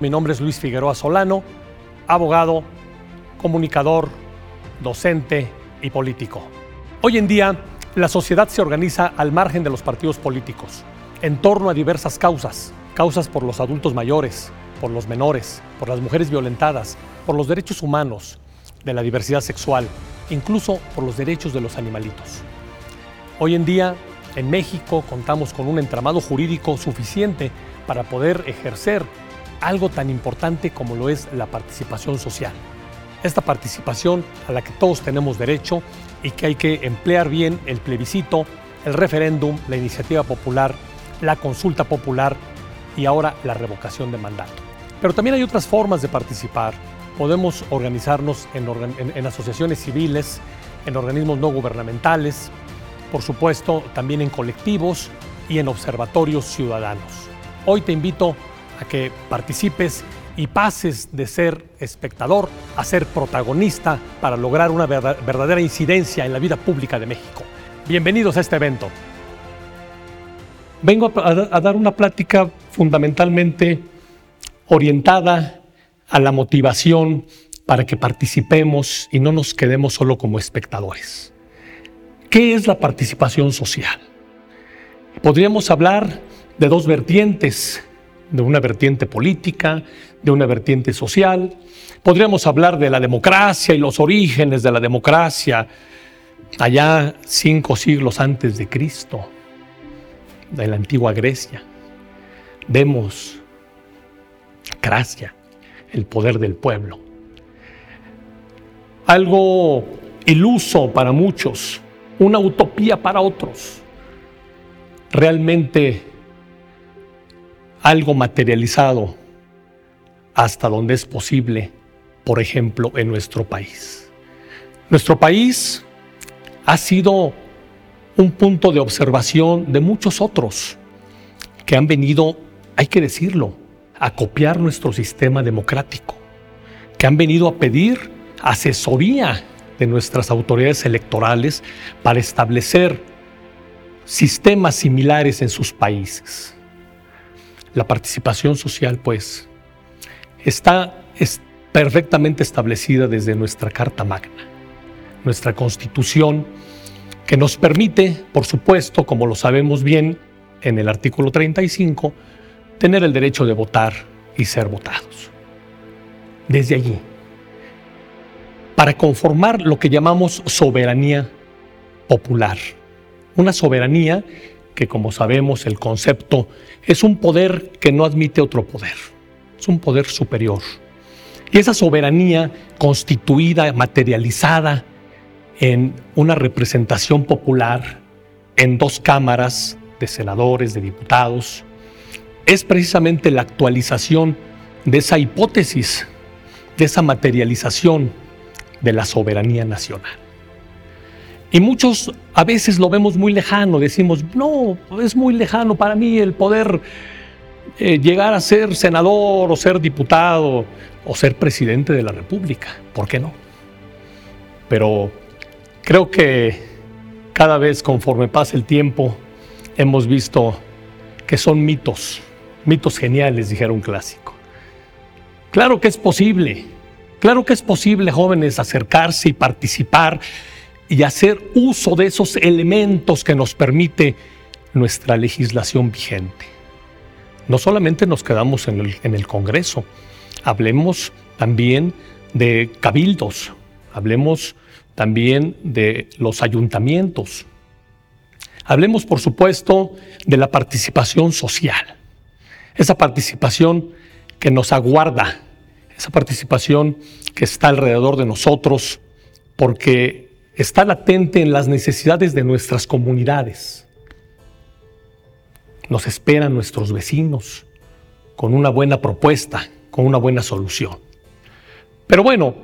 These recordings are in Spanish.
Mi nombre es Luis Figueroa Solano, abogado, comunicador, docente y político. Hoy en día, la sociedad se organiza al margen de los partidos políticos, en torno a diversas causas, causas por los adultos mayores, por los menores, por las mujeres violentadas, por los derechos humanos, de la diversidad sexual, incluso por los derechos de los animalitos. Hoy en día, en México, contamos con un entramado jurídico suficiente para poder ejercer algo tan importante como lo es la participación social. Esta participación a la que todos tenemos derecho y que hay que emplear bien el plebiscito, el referéndum, la iniciativa popular, la consulta popular y ahora la revocación de mandato. Pero también hay otras formas de participar. Podemos organizarnos en, asociaciones civiles, en organismos no gubernamentales, por supuesto también en colectivos y en observatorios ciudadanos. Hoy te invito a que participes y pases de ser espectador a ser protagonista para lograr una verdadera incidencia en la vida pública de México. Bienvenidos a este evento. Vengo a, dar una plática fundamentalmente orientada a la motivación para que participemos y no nos quedemos solo como espectadores. ¿Qué es la participación social? Podríamos hablar de dos vertientes de una vertiente política, de una vertiente social. Podríamos hablar de la democracia y los orígenes de la democracia allá cinco siglos antes de Cristo, de la antigua Grecia. Vemos Gracia, el poder del pueblo. Algo iluso para muchos, una utopía para otros. Realmente algo materializado hasta donde es posible, por ejemplo, en nuestro país. Nuestro país ha sido un punto de observación de muchos otros que han venido, hay que decirlo, a copiar nuestro sistema democrático, que han venido a pedir asesoría de nuestras autoridades electorales para establecer sistemas similares en sus países. La participación social, pues, está perfectamente establecida desde nuestra Carta Magna, nuestra Constitución, que nos permite, por supuesto, como lo sabemos bien en el artículo 35, tener el derecho de votar y ser votados. Desde allí, para conformar lo que llamamos soberanía popular, una soberanía que como sabemos el concepto es un poder que no admite otro poder, es un poder superior. Y esa soberanía constituida, materializada en una representación popular, en dos cámaras de senadores, de diputados, es precisamente la actualización de esa hipótesis, de esa materialización de la soberanía nacional. Y muchos a veces lo vemos muy lejano, decimos, no, es muy lejano para mí el poder eh, llegar a ser senador o ser diputado o ser presidente de la República. ¿Por qué no? Pero creo que cada vez conforme pasa el tiempo hemos visto que son mitos, mitos geniales, dijera un clásico. Claro que es posible, claro que es posible, jóvenes, acercarse y participar y hacer uso de esos elementos que nos permite nuestra legislación vigente. No solamente nos quedamos en el, Congreso, hablemos también de cabildos, hablemos también de los ayuntamientos, hablemos por supuesto de la participación social, esa participación que nos aguarda, esa participación que está alrededor de nosotros, porque está latente en las necesidades de nuestras comunidades. Nos esperan nuestros vecinos con una buena propuesta, con una buena solución. Pero bueno,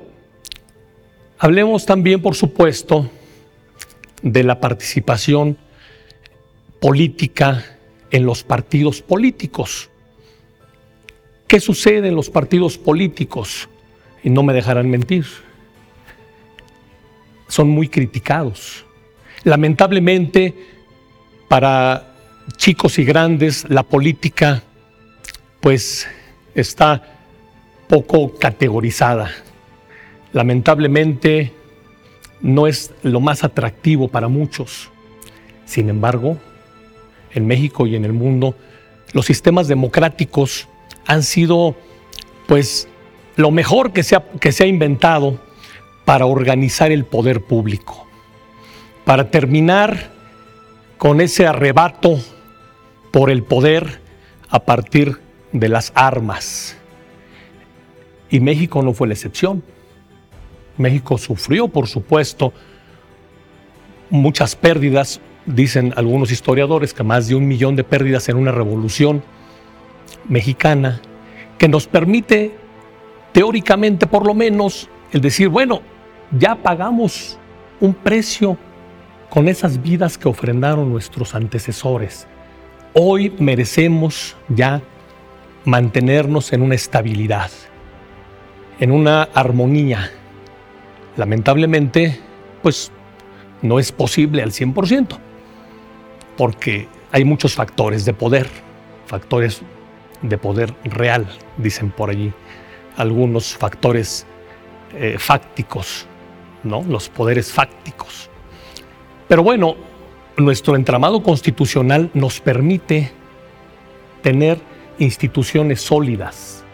hablemos también, por supuesto, de la participación política en los partidos políticos. ¿Qué sucede en los partidos políticos? Y no me dejarán mentir son muy criticados. Lamentablemente, para chicos y grandes, la política pues está poco categorizada. Lamentablemente no es lo más atractivo para muchos. Sin embargo, en México y en el mundo, los sistemas democráticos han sido pues lo mejor que se ha, que se ha inventado para organizar el poder público, para terminar con ese arrebato por el poder a partir de las armas. Y México no fue la excepción. México sufrió, por supuesto, muchas pérdidas, dicen algunos historiadores que más de un millón de pérdidas en una revolución mexicana, que nos permite, teóricamente por lo menos, el decir, bueno, ya pagamos un precio con esas vidas que ofrendaron nuestros antecesores. Hoy merecemos ya mantenernos en una estabilidad, en una armonía. Lamentablemente, pues no es posible al 100%, porque hay muchos factores de poder, factores de poder real, dicen por allí, algunos factores eh, fácticos, ¿no? Los poderes fácticos. Pero bueno, nuestro entramado constitucional nos permite tener instituciones sólidas,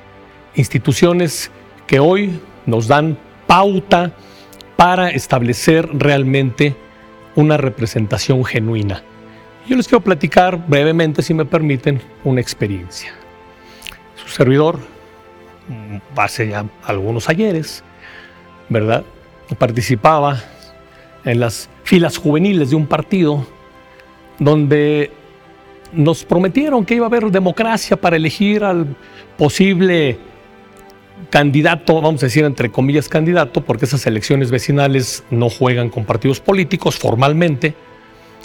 instituciones que hoy nos dan pauta para establecer realmente una representación genuina. Yo les quiero platicar brevemente, si me permiten, una experiencia. Su servidor, mm, hace ya algunos ayeres, ¿verdad? Participaba en las filas juveniles de un partido donde nos prometieron que iba a haber democracia para elegir al posible candidato, vamos a decir entre comillas candidato, porque esas elecciones vecinales no juegan con partidos políticos formalmente,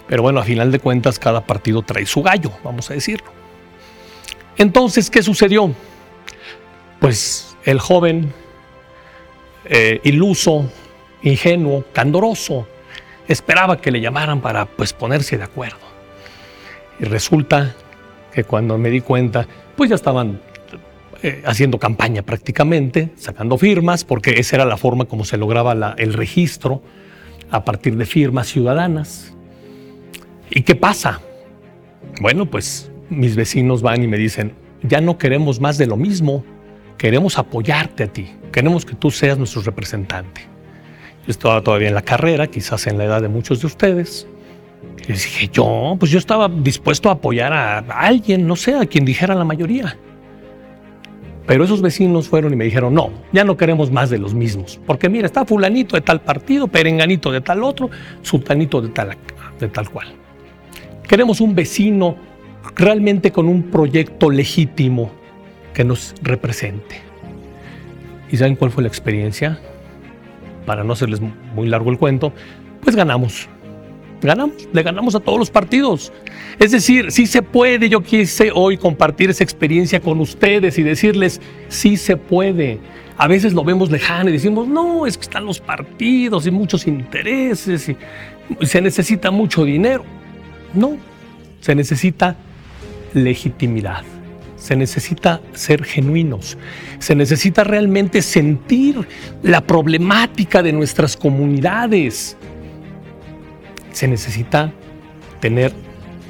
pero bueno, a final de cuentas cada partido trae su gallo, vamos a decirlo. Entonces, ¿qué sucedió? Pues el joven eh, iluso, ingenuo, candoroso, esperaba que le llamaran para pues ponerse de acuerdo. Y resulta que cuando me di cuenta, pues ya estaban eh, haciendo campaña prácticamente, sacando firmas, porque esa era la forma como se lograba el registro a partir de firmas ciudadanas. ¿Y qué pasa? Bueno, pues mis vecinos van y me dicen, ya no queremos más de lo mismo, queremos apoyarte a ti, queremos que tú seas nuestro representante. Estaba todavía en la carrera, quizás en la edad de muchos de ustedes. Y les dije, yo, pues yo estaba dispuesto a apoyar a alguien, no sé, a quien dijera la mayoría. Pero esos vecinos fueron y me dijeron, no, ya no queremos más de los mismos. Porque mira, está fulanito de tal partido, perenganito de tal otro, sultanito de tal, de tal cual. Queremos un vecino realmente con un proyecto legítimo que nos represente. ¿Y saben cuál fue la experiencia? Para no hacerles muy largo el cuento, pues ganamos. Ganamos, le ganamos a todos los partidos. Es decir, sí se puede. Yo quise hoy compartir esa experiencia con ustedes y decirles, sí se puede. A veces lo vemos lejano y decimos, no, es que están los partidos y muchos intereses y se necesita mucho dinero. No, se necesita legitimidad. Se necesita ser genuinos, se necesita realmente sentir la problemática de nuestras comunidades. Se necesita tener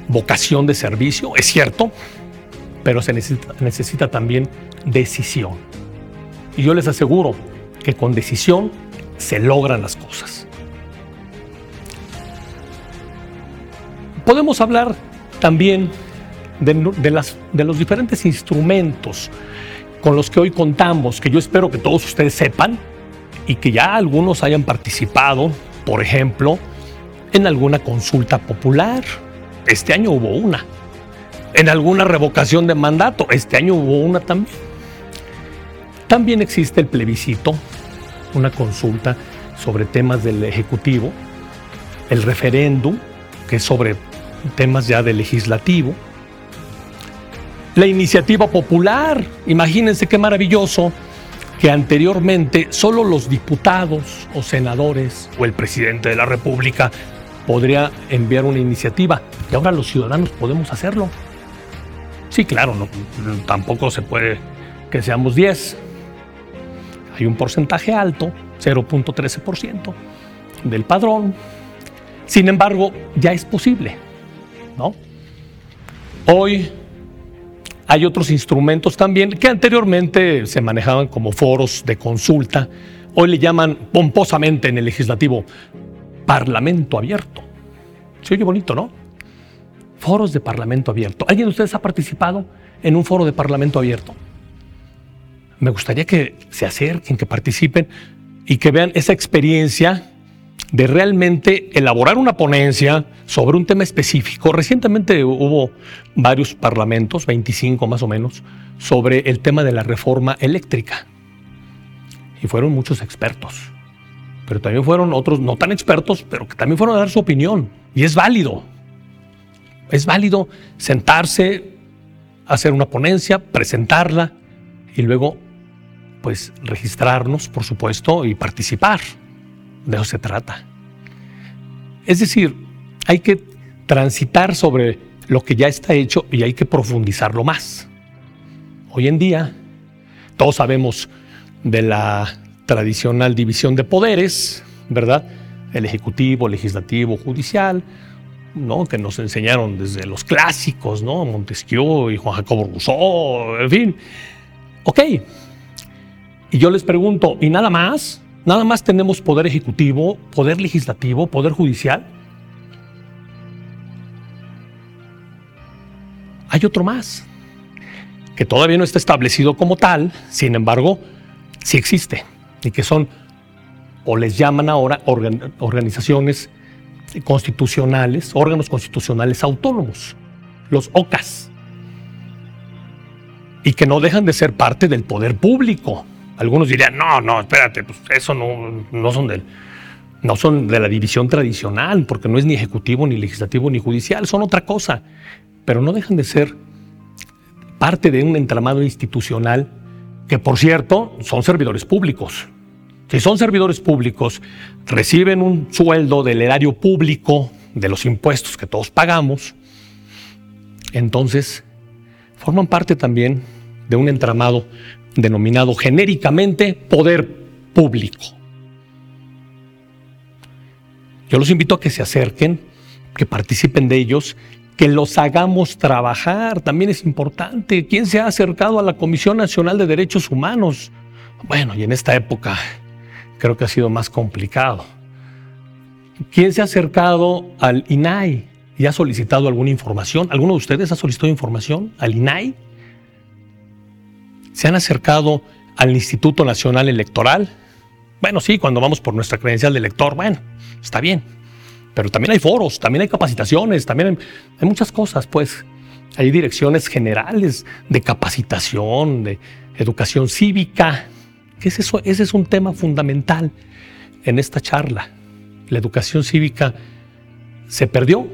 vocación de servicio, es cierto, pero se necesita, también decisión. Y yo les aseguro que con decisión se logran las cosas. Podemos hablar también de, las, de los diferentes instrumentos con los que hoy contamos, que yo espero que todos ustedes sepan y que ya algunos hayan participado, por ejemplo, en alguna consulta popular. Este año hubo una. En alguna revocación de mandato. Este año hubo una también. También existe el plebiscito, una consulta sobre temas del Ejecutivo, el referéndum, que es sobre temas ya del legislativo, la iniciativa popular. Imagínense qué maravilloso que anteriormente solo los diputados o senadores o el presidente de la República podría enviar una iniciativa y ahora los ciudadanos podemos hacerlo. Sí, claro, no, tampoco se puede que seamos 10, hay un porcentaje alto, 0.13% del padrón. Sin embargo, ya es posible, ¿no? Hoy hay otros instrumentos también que anteriormente se manejaban como foros de consulta. Hoy le llaman pomposamente en el legislativo Parlamento abierto. Se oye bonito, ¿no? Foros de Parlamento abierto. ¿Alguien de ustedes ha participado en un foro de Parlamento abierto? Me gustaría que se acerquen, que participen y que vean esa experiencia de realmente elaborar una ponencia sobre un tema específico. Recientemente hubo varios parlamentos, 25 más o menos, sobre el tema de la reforma eléctrica. Y fueron muchos expertos pero también fueron otros no tan expertos, pero que también fueron a dar su opinión. Y es válido. Es válido sentarse, hacer una ponencia, presentarla y luego, pues, registrarnos, por supuesto, y participar. De eso se trata. Es decir, hay que transitar sobre lo que ya está hecho y hay que profundizarlo más. Hoy en día, todos sabemos de la tradicional división de poderes, ¿verdad? El ejecutivo, legislativo, judicial, ¿no? Que nos enseñaron desde los clásicos, ¿no? Montesquieu y Juan Jacobo Rousseau, en fin. Ok. Y yo les pregunto, ¿y nada más? ¿Nada más tenemos poder ejecutivo, poder legislativo, poder judicial? Hay otro más, que todavía no está establecido como tal, sin embargo, sí existe y que son, o les llaman ahora, organizaciones constitucionales, órganos constitucionales autónomos, los OCAS, y que no dejan de ser parte del poder público. Algunos dirían, no, no, espérate, pues eso no, no son del, no son de la división tradicional, porque no es ni ejecutivo, ni legislativo, ni judicial, son otra cosa, pero no dejan de ser parte de un entramado institucional que por cierto son servidores públicos. Si son servidores públicos, reciben un sueldo del erario público, de los impuestos que todos pagamos, entonces forman parte también de un entramado denominado genéricamente poder público. Yo los invito a que se acerquen, que participen de ellos que los hagamos trabajar, también es importante. ¿Quién se ha acercado a la Comisión Nacional de Derechos Humanos? Bueno, y en esta época creo que ha sido más complicado. ¿Quién se ha acercado al INAI y ha solicitado alguna información? ¿Alguno de ustedes ha solicitado información al INAI? ¿Se han acercado al Instituto Nacional Electoral? Bueno, sí, cuando vamos por nuestra credencial de elector, bueno, está bien pero también hay foros, también hay capacitaciones, también hay, muchas cosas, pues. Hay direcciones generales de capacitación, de educación cívica. ¿Qué es eso? Ese es un tema fundamental en esta charla. La educación cívica se perdió,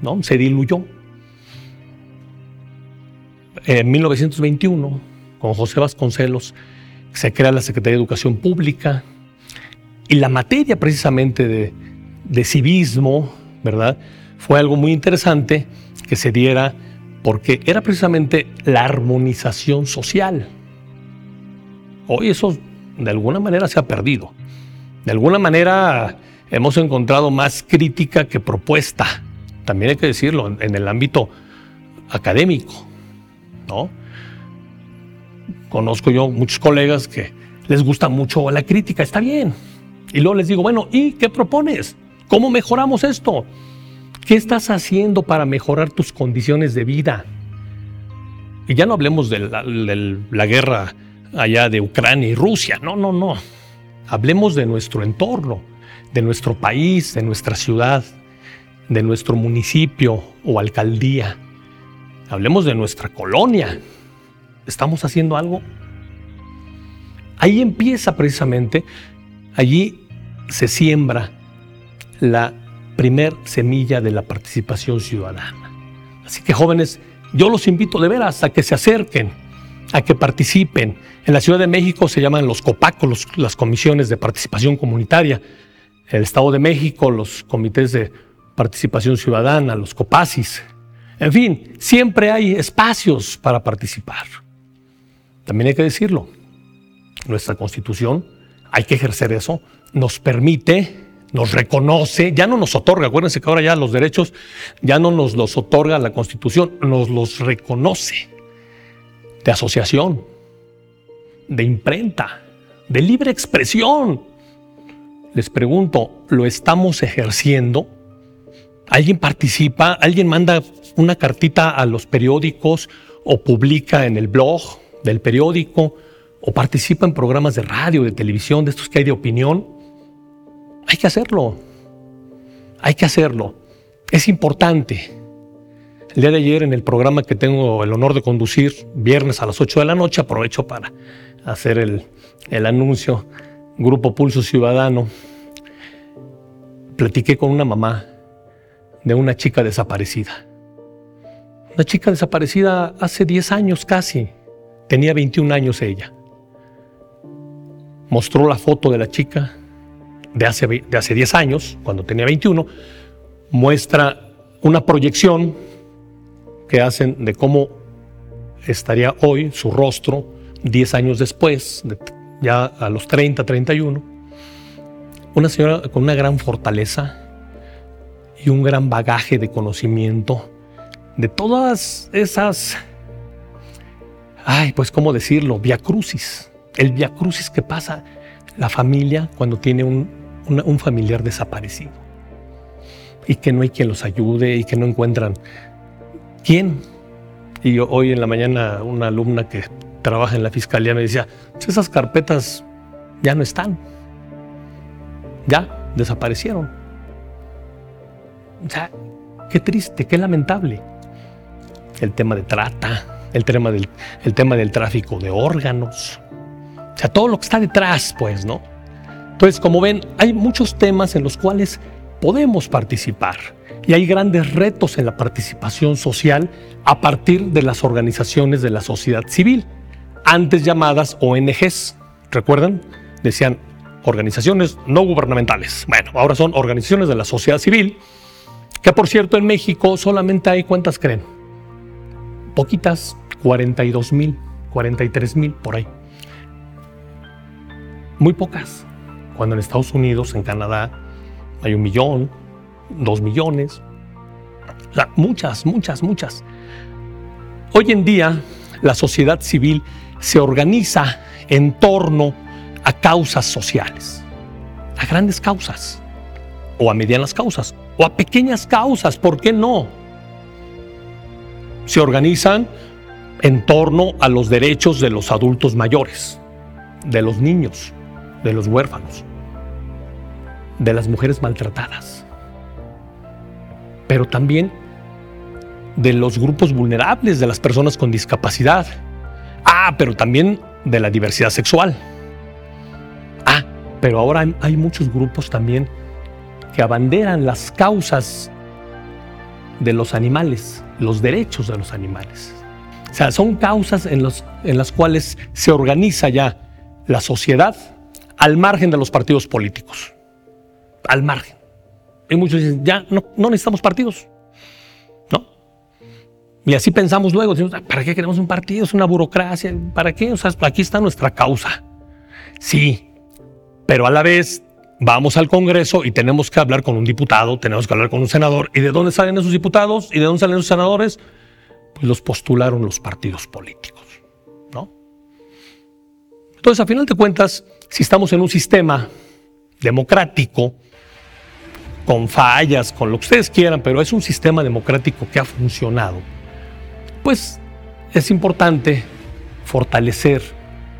¿no? Se diluyó. En 1921, con José Vasconcelos, se crea la Secretaría de Educación Pública y la materia precisamente de, de civismo, ¿verdad? Fue algo muy interesante que se diera porque era precisamente la armonización social. Hoy eso de alguna manera se ha perdido. De alguna manera hemos encontrado más crítica que propuesta. También hay que decirlo en el ámbito académico, ¿no? Conozco yo muchos colegas que les gusta mucho la crítica, está bien. Y luego les digo, bueno, ¿y qué propones? ¿Cómo mejoramos esto? ¿Qué estás haciendo para mejorar tus condiciones de vida? Y ya no hablemos de la, guerra allá de Ucrania y Rusia, no, no, no. Hablemos de nuestro entorno, de nuestro país, de nuestra ciudad, de nuestro municipio o alcaldía. Hablemos de nuestra colonia. ¿Estamos haciendo algo? Ahí empieza precisamente, allí se siembra la primer semilla de la participación ciudadana. Así que jóvenes, yo los invito de veras a que se acerquen, a que participen. En la Ciudad de México se llaman los COPACOS, las comisiones de participación comunitaria. En el Estado de México, los comités de participación ciudadana, los COPASIS. En fin, siempre hay espacios para participar. También hay que decirlo, nuestra constitución, hay que ejercer eso, nos permite, nos reconoce, ya no nos otorga, acuérdense que ahora ya los derechos ya no nos los otorga la constitución, nos los reconoce de asociación, de imprenta, de libre expresión. Les pregunto, ¿lo estamos ejerciendo? ¿Alguien participa? ¿Alguien manda una cartita a los periódicos o publica en el blog del periódico o participa en programas de radio, de televisión, de estos que hay de opinión? Hay que hacerlo. Hay que hacerlo. Es importante. El día de ayer en el programa que tengo el honor de conducir, viernes a las 8 de la noche, aprovecho para hacer el, el anuncio, Grupo Pulso Ciudadano, platiqué con una mamá de una chica desaparecida. Una chica desaparecida hace 10 años casi. Tenía 21 años ella. Mostró la foto de la chica de hace, de hace 10 años, cuando tenía 21. Muestra una proyección que hacen de cómo estaría hoy su rostro 10 años después, ya a los 30, 31. Una señora con una gran fortaleza y un gran bagaje de conocimiento de todas esas, ay, pues cómo decirlo, viacrucis, el viacrucis que pasa la familia cuando tiene un, un familiar desaparecido. Y que no hay quien los ayude y que no encuentran quién. Y hoy en la mañana una alumna que trabaja en la fiscalía me decía, esas carpetas ya no están, ya desaparecieron. O sea, qué triste, qué lamentable. El tema de trata, el tema del, el tema del tráfico de órganos, o sea, todo lo que está detrás, pues, ¿no? Entonces, como ven, hay muchos temas en los cuales podemos participar y hay grandes retos en la participación social a partir de las organizaciones de la sociedad civil, antes llamadas ONGs. ¿Recuerdan? Decían organizaciones no gubernamentales. Bueno, ahora son organizaciones de la sociedad civil, que por cierto en México solamente hay, ¿cuántas creen? poquitas, 42 mil, 43 mil por ahí. Muy pocas. Cuando en Estados Unidos, en Canadá, hay un millón, dos millones. Muchas, muchas, muchas. Hoy en día, la sociedad civil se organiza en torno a causas sociales, a grandes causas, o a medianas causas, o a pequeñas causas, ¿por qué no? se organizan en torno a los derechos de los adultos mayores, de los niños, de los huérfanos, de las mujeres maltratadas, pero también de los grupos vulnerables, de las personas con discapacidad. Ah, pero también de la diversidad sexual. Ah, pero ahora hay muchos grupos también que abanderan las causas de los animales, los derechos de los animales. O sea, son causas en, los, en las cuales se organiza ya la sociedad al margen de los partidos políticos. Al margen. Y muchos dicen, ya no, necesitamos partidos. ¿No? Y así pensamos luego, ¿para qué queremos un partido? Es una burocracia. ¿Para qué? O sea, aquí está nuestra causa. Sí, pero a la vez vamos al Congreso y tenemos que hablar con un diputado, tenemos que hablar con un senador. ¿Y de dónde salen esos diputados? ¿Y de dónde salen esos senadores? Los postularon los partidos políticos, ¿no? Entonces, a final de cuentas, si estamos en un sistema democrático, con fallas, con lo que ustedes quieran, pero es un sistema democrático que ha funcionado, pues es importante fortalecer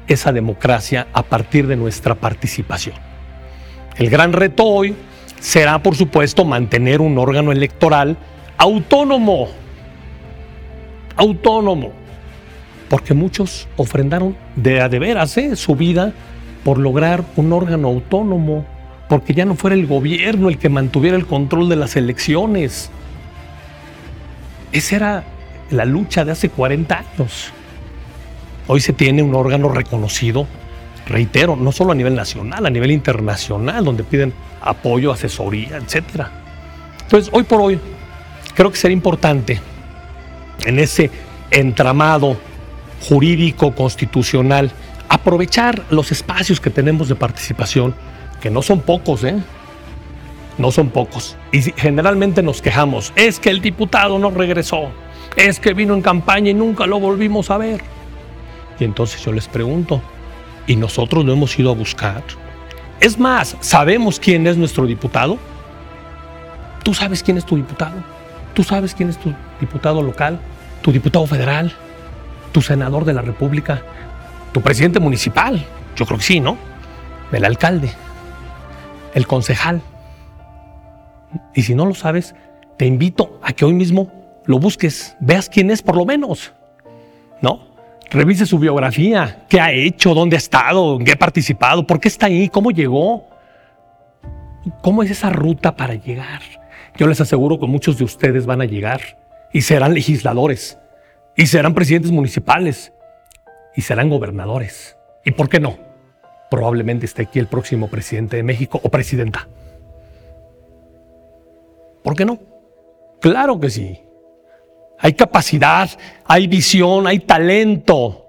esa democracia a partir de nuestra participación. El gran reto hoy será, por supuesto, mantener un órgano electoral autónomo. Autónomo. Porque muchos ofrendaron de a de veras ¿eh? su vida por lograr un órgano autónomo, porque ya no fuera el gobierno el que mantuviera el control de las elecciones. Esa era la lucha de hace 40 años. Hoy se tiene un órgano reconocido reitero, no solo a nivel nacional, a nivel internacional, donde piden apoyo, asesoría, etc. Entonces, hoy por hoy, creo que sería importante en ese entramado jurídico constitucional aprovechar los espacios que tenemos de participación, que no son pocos, ¿eh? No son pocos. Y generalmente nos quejamos, es que el diputado no regresó, es que vino en campaña y nunca lo volvimos a ver. Y entonces yo les pregunto, ¿y nosotros lo hemos ido a buscar? Es más, ¿sabemos quién es nuestro diputado? ¿Tú sabes quién es tu diputado? ¿Tú sabes quién es tu diputado local? ¿Tu diputado federal? ¿Tu senador de la República? ¿Tu presidente municipal? Yo creo que sí, ¿no? El alcalde. El concejal. Y si no lo sabes, te invito a que hoy mismo lo busques, veas quién es por lo menos. ¿No? Revise su biografía, qué ha hecho, dónde ha estado, en qué ha participado, por qué está ahí, cómo llegó, cómo es esa ruta para llegar. Yo les aseguro que muchos de ustedes van a llegar y serán legisladores, y serán presidentes municipales, y serán gobernadores. ¿Y por qué no? Probablemente esté aquí el próximo presidente de México o presidenta. ¿Por qué no? Claro que sí hay capacidad, hay visión, hay talento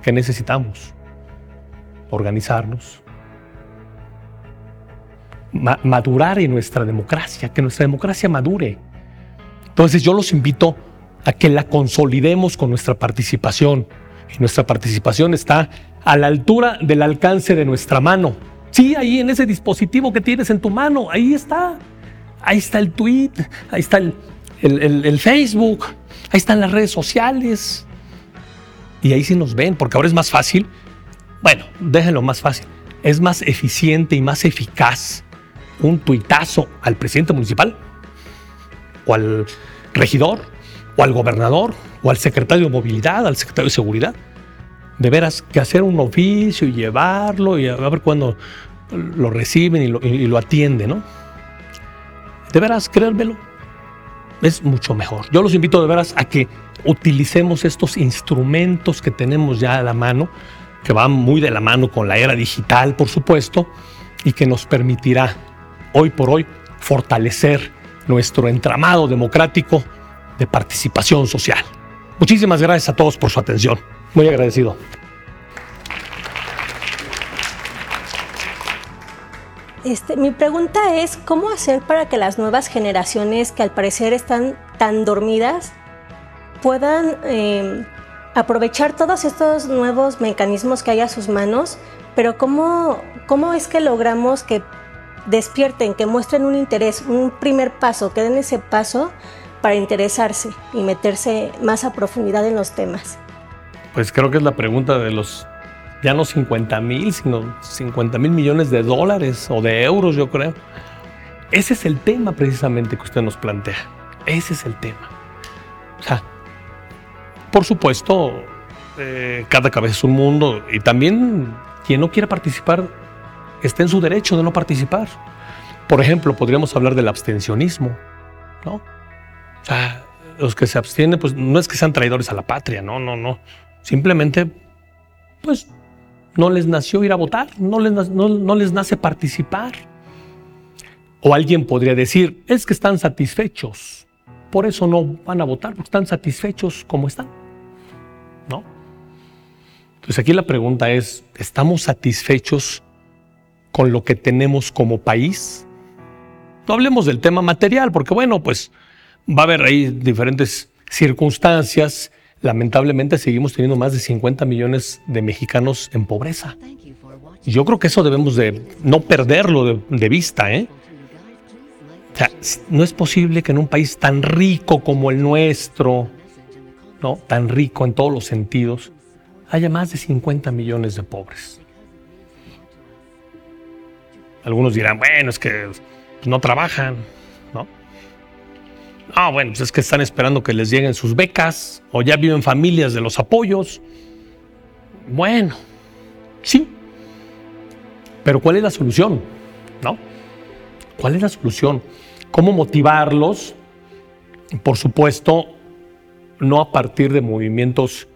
que necesitamos. Organizarnos, madurar en nuestra democracia, que nuestra democracia madure. Entonces yo los invito a que la consolidemos con nuestra participación. Y nuestra participación está a la altura del alcance de nuestra mano. Sí, ahí en ese dispositivo que tienes en tu mano, ahí está. Ahí está el tweet, ahí está el, el, Facebook, ahí están las redes sociales. Y ahí sí nos ven, porque ahora es más fácil. Bueno, déjenlo más fácil. Es más eficiente y más eficaz un tuitazo al presidente municipal, o al regidor, o al gobernador, o al secretario de movilidad, al secretario de seguridad. De veras, que hacer un oficio y llevarlo y a ver cuándo lo reciben y lo, atienden, ¿no? De veras, créanmelo, es mucho mejor. Yo los invito de veras a que utilicemos estos instrumentos que tenemos ya a la mano, que van muy de la mano con la era digital, por supuesto, y que nos permitirá hoy por hoy fortalecer nuestro entramado democrático de participación social. Muchísimas gracias a todos por su atención. Muy agradecido. Este, mi pregunta es, ¿cómo hacer para que las nuevas generaciones que al parecer están tan dormidas puedan em, aprovechar todos estos nuevos mecanismos que hay a sus manos? Pero ¿cómo, ¿cómo es que logramos que despierten, que muestren un interés, un primer paso, que den ese paso para interesarse y meterse más a profundidad en los temas? Pues creo que es la pregunta de los ya no 50 mil, sino 50 mil millones de dólares o de euros, yo creo. Ese es el tema precisamente que usted nos plantea. Ese es el tema. O sea, por supuesto, eh, cada cabeza es un mundo y también quien no quiera participar está en su derecho de no participar. Por ejemplo, podríamos hablar del abstencionismo, ¿no? O sea, los que se abstienen, pues no es que sean traidores a la patria, no, no, no. Simplemente, pues no les nació ir a votar, no les, no, les nace participar. O alguien podría decir, es que están satisfechos, por eso no van a votar, porque están satisfechos como están. ¿No? Entonces aquí la pregunta es, ¿estamos satisfechos con lo que tenemos como país? No hablemos del tema material, porque bueno, pues va a haber ahí diferentes circunstancias lamentablemente seguimos teniendo más de 50 millones de mexicanos en pobreza. yo creo que eso debemos de no perderlo de, vista. ¿eh? No es posible que en un país tan rico como el nuestro, ¿no? tan rico en todos los sentidos, haya más de 50 millones de pobres. Algunos dirán, bueno, es que no trabajan, ¿no? Ah, bueno, pues es que están esperando que les lleguen sus becas o ya viven familias de los apoyos. Bueno, sí. Pero ¿cuál es la solución? ¿No? ¿Cuál es la solución? ¿Cómo motivarlos? Por supuesto, no a partir de movimientos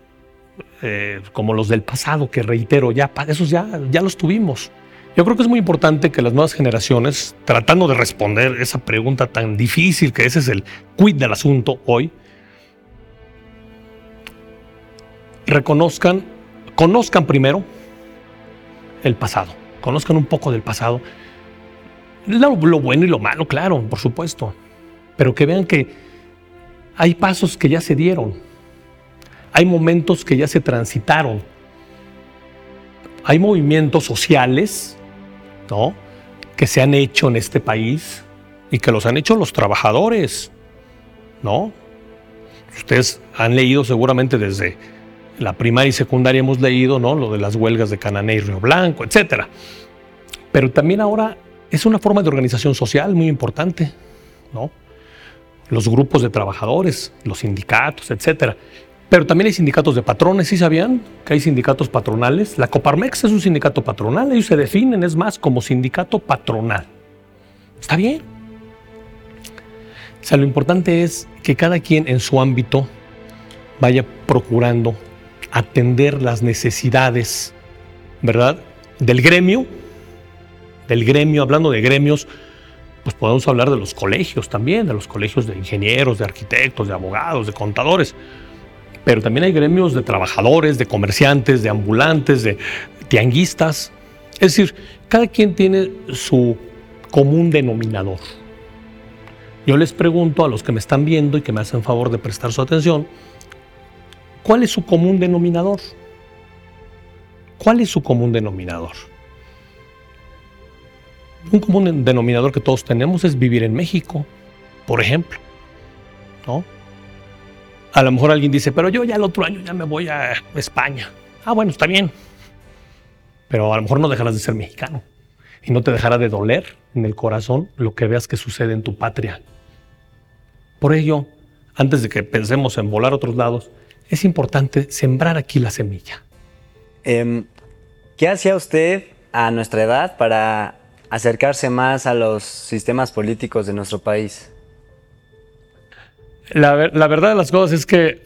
eh, como los del pasado, que reitero, ya, esos ya, ya los tuvimos. Yo creo que es muy importante que las nuevas generaciones, tratando de responder esa pregunta tan difícil, que ese es el quid del asunto hoy, reconozcan conozcan primero el pasado, conozcan un poco del pasado, lo, lo bueno y lo malo, claro, por supuesto, pero que vean que hay pasos que ya se dieron, hay momentos que ya se transitaron, hay movimientos sociales, ¿no? Que se han hecho en este país y que los han hecho los trabajadores, ¿no? Ustedes han leído seguramente desde la primaria y secundaria hemos leído, ¿no? Lo de las huelgas de Canané y Río Blanco, etcétera. Pero también ahora es una forma de organización social muy importante, ¿no? Los grupos de trabajadores, los sindicatos, etcétera. Pero también hay sindicatos de patrones, ¿sí sabían que hay sindicatos patronales? La Coparmex es un sindicato patronal, ellos se definen, es más, como sindicato patronal. Está bien. O sea, lo importante es que cada quien en su ámbito vaya procurando atender las necesidades, ¿verdad? Del gremio, del gremio, hablando de gremios, pues podemos hablar de los colegios también, de los colegios de ingenieros, de arquitectos, de abogados, de contadores pero también hay gremios de trabajadores, de comerciantes, de ambulantes, de tianguistas. Es decir, cada quien tiene su común denominador. Yo les pregunto a los que me están viendo y que me hacen favor de prestar su atención, ¿cuál es su común denominador? ¿Cuál es su común denominador? Un común denominador que todos tenemos es vivir en México, por ejemplo. ¿no? A lo mejor alguien dice, pero yo ya el otro año ya me voy a España. Ah, bueno, está bien. Pero a lo mejor no dejarás de ser mexicano. Y no te dejará de doler en el corazón lo que veas que sucede en tu patria. Por ello, antes de que pensemos en volar a otros lados, es importante sembrar aquí la semilla. Em, ¿Qué hacía usted a nuestra edad para acercarse más a los sistemas políticos de nuestro país? La, verdad de las cosas es que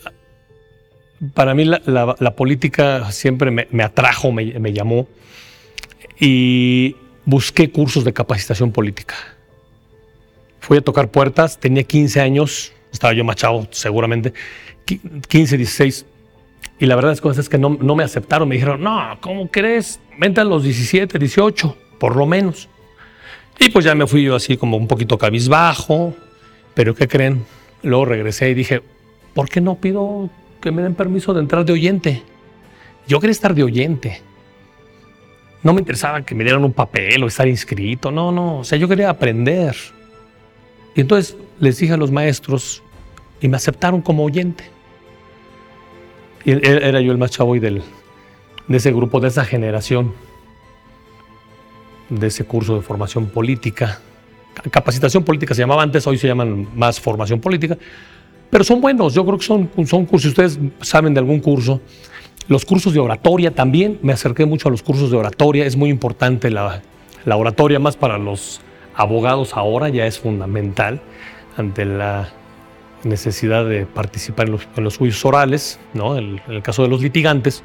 para mí la, política siempre me, atrajo, me, llamó y busqué cursos de capacitación política. Fui a tocar puertas, tenía 15 años, estaba yo machado seguramente, 15, 16, y la verdad de las cosas es que no, no me aceptaron, me dijeron, no, ¿cómo crees? Vente a los 17, 18, por lo menos. Y pues ya me fui yo así como un poquito cabizbajo, pero ¿qué creen? Luego regresé y dije, ¿por qué no pido que me den permiso de entrar de oyente? Yo quería estar de oyente. No me interesaba que me dieran un papel o estar inscrito, no, no, o sea, yo quería aprender. Y entonces les dije a los maestros y me aceptaron como oyente. Y era yo el más chavo del, de ese grupo, de esa generación, de ese curso de formación política capacitación política se llamaba antes, hoy se llaman más formación política, pero son buenos, yo creo que son, son cursos, ustedes saben de algún curso, los cursos de oratoria también, me acerqué mucho a los cursos de oratoria, es muy importante la, la oratoria, más para los abogados ahora ya es fundamental ante la necesidad de participar en los, juicios orales, ¿no? en el caso de los litigantes.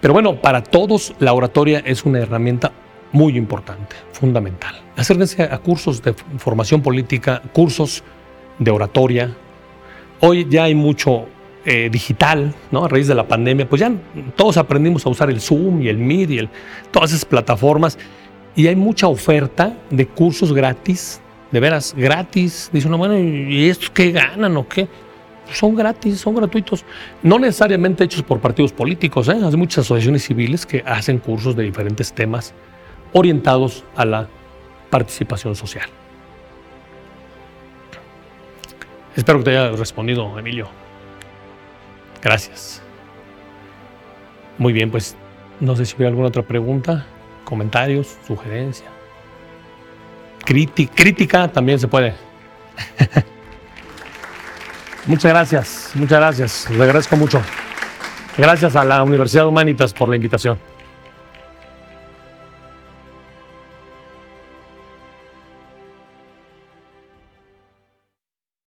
Pero bueno, para todos la oratoria es una herramienta muy importante, fundamental. Acérquense a cursos de formación política, cursos de oratoria. Hoy ya hay mucho eh, digital, ¿no? A raíz de la pandemia, pues ya todos aprendimos a usar el Zoom y el Meet y todas esas plataformas. Y hay mucha oferta de cursos gratis, de veras, gratis. Dice uno, bueno, ¿y estos qué ganan o qué? son gratis, son gratuitos. No necesariamente hechos por partidos políticos, ¿eh? hay muchas asociaciones civiles que hacen cursos de diferentes temas orientados a la participación social. Espero que te haya respondido, Emilio. Gracias. Muy bien, pues no sé si hubiera alguna otra pregunta, comentarios, sugerencia. crítica también se puede. muchas gracias, muchas gracias. Le agradezco mucho. Gracias a la Universidad Humanitas por la invitación.